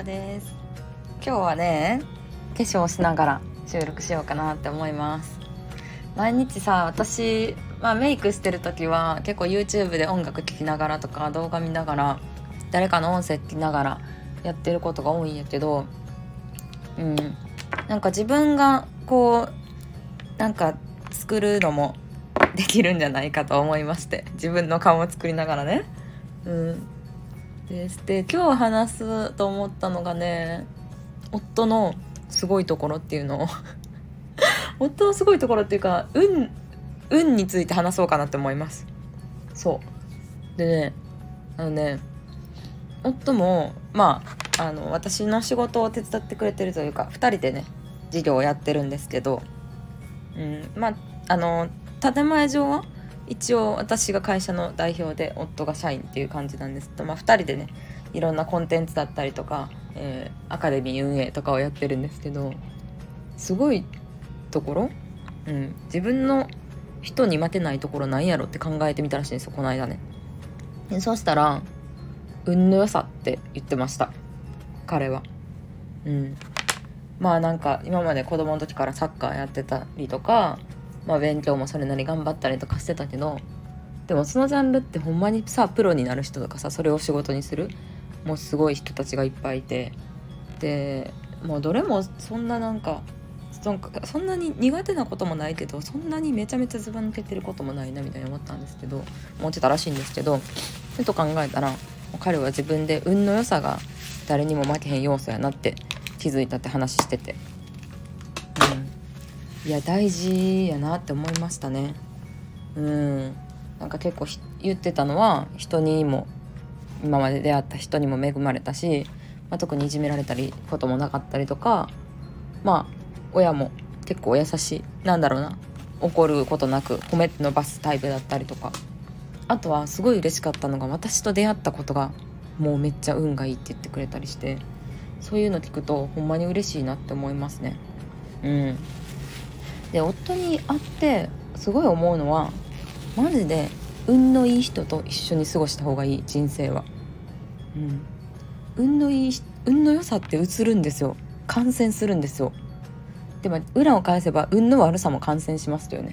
かです。今日はね化粧しながら収録しようかなって思います。毎日さ私、まあ、メイクしてる時は結構 YouTube で音楽聴きながらとか動画見ながら誰かの音声聞きながらやってることが多いんやけどうん。なんか自分がこうなんか作るのもできるんじゃないかと思いまして自分の顔を作りながらね。うん。です。で今日話すと思ったのがね夫のすごいところっていうの。を 夫のすごいところっていうか運運について話そうかなって思います。そう。でねあのね夫もまああの私の仕事を手伝ってくれてるというか2人でね事業をやってるんですけど、うん、まああの建前上は一応私が会社の代表で夫が社員っていう感じなんですけど、まあ、2人でねいろんなコンテンツだったりとか、えー、アカデミー運営とかをやってるんですけどすごいところ、うん、自分の人に待てないところなんやろって考えてみたらしいんですよこの間ね。でそしたら運の良さって言ってました彼は。うん、まあなんか今まで子供の時からサッカーやってたりとかまあ、勉強もそれなり頑張ったりとかしてたけどでもそのジャンルってほんまにさプロになる人とかさそれを仕事にするもうすごい人たちがいっぱいいてでもうどれもそんななんかそんなに苦手なこともないけどそんなにめちゃめちゃずば抜けてることもないなみたいに思ったんですけど思ってたらしいんですけどふと考えたら彼は自分で運の良さが誰にも負けへん要素やなって気づいたって話してて。いや大事やなって思いましたね。うん。なんか結構言ってたのは人にも今まで出会った人にも恵まれたし、まあ、特にいじめられたりこともなかったりとかまあ親も結構優しいなんだろうな怒ることなく褒めて伸ばすタイプだったりとか。あとはすごい嬉しかったのが私と出会ったことがもうめっちゃ運がいいって言ってくれたりしてそういうの聞くとほんまに嬉しいなって思いますね。うん。で夫に会ってすごい思うのはマジで運のいい人と一緒に過ごした方がいい人生は。うん。運のいい運の良さって映るんですよ。感染するんですよ。でも裏を返せば運の悪さも感染しますよね。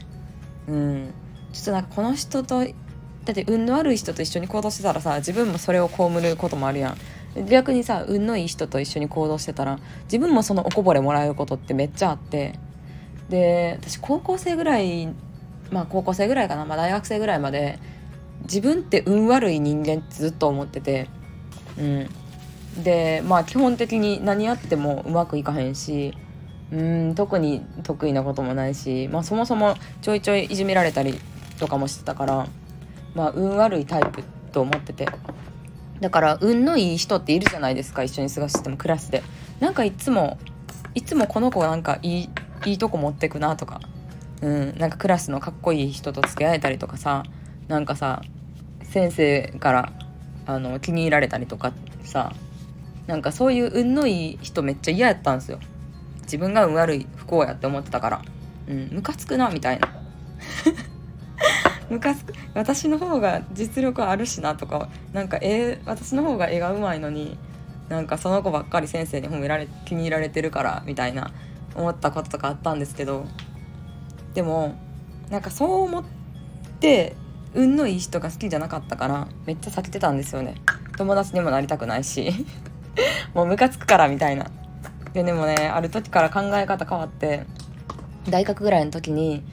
うん。ちょっとなんかこの人とだって運の悪い人と一緒に行動してたらさ自分もそれを被ることもあるやん。逆にさ運のいい人と一緒に行動してたら自分もそのおこぼれもらえることってめっちゃあってで私高校生ぐらいまあ高校生ぐらいかな、まあ、大学生ぐらいまで自分って運悪い人間ってずっと思っててうん。でまあ基本的に何やってもうまくいかへんしうん特に得意なこともないし、まあ、そもそもちょいちょいいじめられたりとかもしてたからまあ運悪いタイプと思ってて。だから運のいい人っているじゃないですか一緒に過ごしててもクラスで。なんかいつもいつもこの子なんかいいいいとこ持ってくなとか、うん、なんかクラスのかっこいい人と付き合えたりとかさ。なんかさ先生からあの気に入られたりとかさ。なんかそういう運のいい人めっちゃ嫌やったんですよ。自分が運悪い不幸やって思ってたから。うん。ムカつくなみたいな。ムカつく。私の方が実力あるしなとか。なんか絵私の方が絵がうまいのに。なんかその子ばっかり先生に褒められ気に入られてるからみたいな。思ったこととかあったんですけどでもなんかそう思って運のいい人が好きじゃなかったからめっちゃ避けてたんですよね。友達にもなりたくないし もうムカつくからみたいな。ででもねある時から考え方変わって大学ぐらいの時に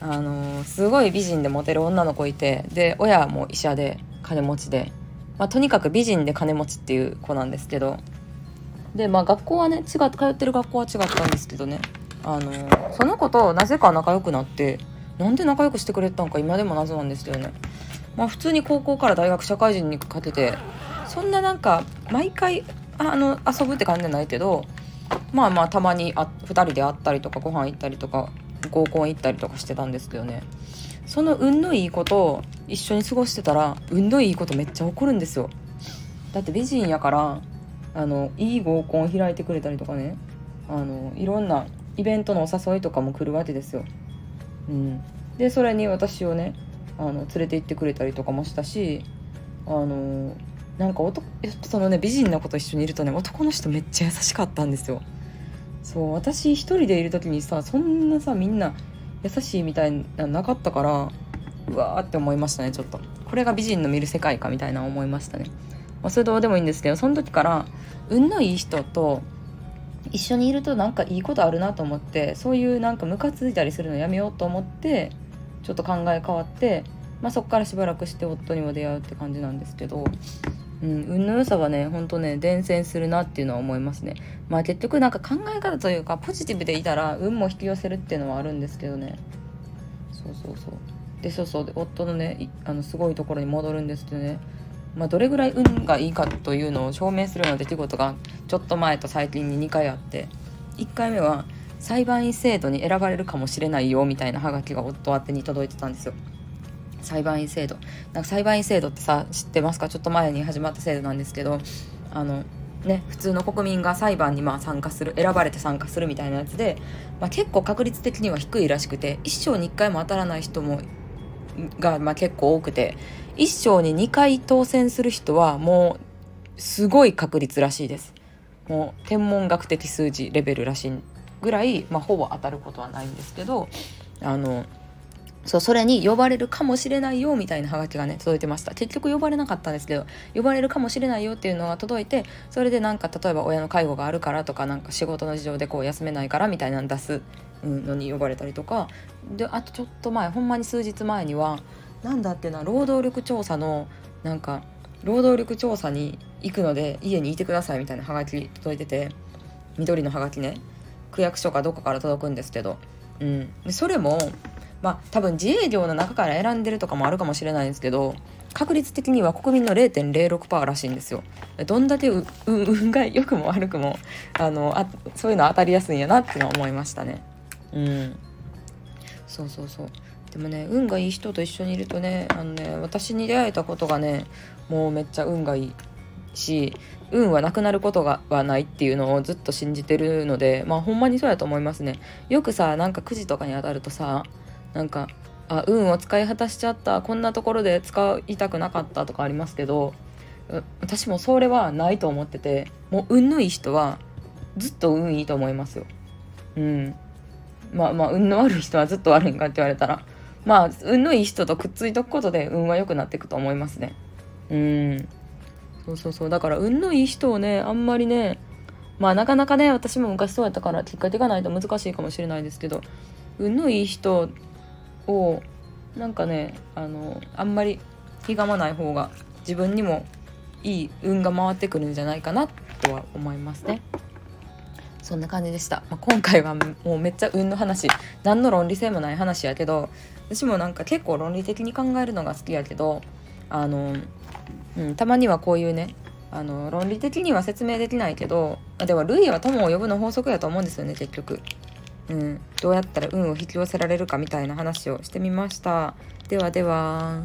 あのー、すごい美人でモテる女の子いてで親も医者で金持ちで、まあ、とにかく美人で金持ちっていう子なんですけどでまあ学校はね違通ってる学校は違ったんですけどね。あのその子となぜか仲良くなってなんで仲良くしてくれたのか今でも謎なんですよね。まあ普通に高校から大学社会人に勝ててそんななんか毎回あの遊ぶって感じじゃないけどまあまあたまにあ2人で会ったりとかご飯行ったりとか合コン行ったりとかしてたんですけどね。その運のいい子と一緒に過ごしてたら運のいいことめっちゃ起こるんですよ。だって美人やからあのいい合コンを開いてくれたりとかね。あのいろんなイベントのお誘いとかも来るわけですよ。うん、でそれに私をねあの連れて行ってくれたりとかもしたしあのなんか男そのね美人の子と一緒にいるとね男の人めっちゃ優しかったんですよ。そう私一人でいる時にさそんなさみんな優しいみたいななかったからうわーって思いましたねちょっと。これが美人の見る世界かみたいな思いましたね、まあ、それどうでもいいんですけどその時から運のいい人と一緒にいるとなんかいいことあるなと思ってそういうなんかムカついたりするのやめようと思ってちょっと考え変わって、まあ、そこからしばらくして夫にも出会うって感じなんですけどうん、運の良さはねほんとね伝染するなっていうのは思いますね。まあ結局なんか考え方というかポジティブでいたら運も引き寄せるっていうのはあるんですけどね。そうそうそう。でそうそう。で夫のねあのすごいところに戻るんですけどね。まあ、どれぐらい運がいいかというのを証明するような出来事がちょっと前と最近に2回あって1回目は裁判員制度に選ばれるかもしれないよみたいなハガキが夫宛に届いてたんですよ。裁判員制度なんか裁判員制度ってさ知ってますか？ちょっと前に始まった制度なんですけどあのね普通の国民が裁判にまあ参加する選ばれて参加するみたいなやつで、まあ、結構確率的には低いらしくて一生に1回も当たらない人もがまあ結構多くて一生に2回当選する人はもうすごい確率らしいです。もう天文学的数字レベルらしいぐらい、まあ、ほぼ当たることはないんですけどあのそうそれに呼ばれるかもしれないよみたいなハガキがね届いてました。結局呼ばれなかったんですけど呼ばれるかもしれないよっていうのが届いてそれでなんか例えば親の介護があるからとかなんか仕事の事情でこう休めないからみたいなの出すのに呼ばれたりとか。であとちょっと前ほんまに数日前には何だっていうのは労働力調査のなんか労働力調査に行くので家にいてくださいみたいなハガキ届いてて緑のハガキね。区役所かどこから届くんですけど、うん、でそれもまあ多分自営業の中から選んでるとかもあるかもしれないんですけど確率的には国民の0.06%らしいんですよ。どんだけ運が良くも悪くもあのあそういうの当たりやすいんやなっていうのは思いましたね。うん。そうそうそう。でもね運がいい人と一緒にいるとねあのね私に出会えたことがねもうめっちゃ運がいいし運はなくなることがはないっていうのをずっと信じてるのでまあほんまにそうやと思いますね。よくさなんかくじとかに当たるとさなんかあ運を使い果たしちゃったこんなところで使いたくなかったとかありますけど私もそれはないと思っててもう運のいい人はずっと運いいと思いますよ。うん。まあまあ運の悪い人はずっと悪いんかって言われたらまあ運のいい人とくっついとくことで運は良くなっていくと思いますね。うん。そうそうそう。だから運のいい人をねあんまりねまあなかなかね私も昔そうやったからきっかけがないと難しいかもしれないですけど運のいい人をなんかねあのあんまりひがまない方が自分にもいい運が回ってくるんじゃないかなとは思いますね。そんな感じでした、まあ、今回はもうめっちゃ運の話何の論理性もない話やけど私もなんか結構論理的に考えるのが好きやけどあの、うん、たまにはこういうねあの論理的には説明できないけどでは類は友を呼ぶの法則やと思うんですよね結局。うん、どうやったら運を引き寄せられるかみたいな話をしてみました。ではでは。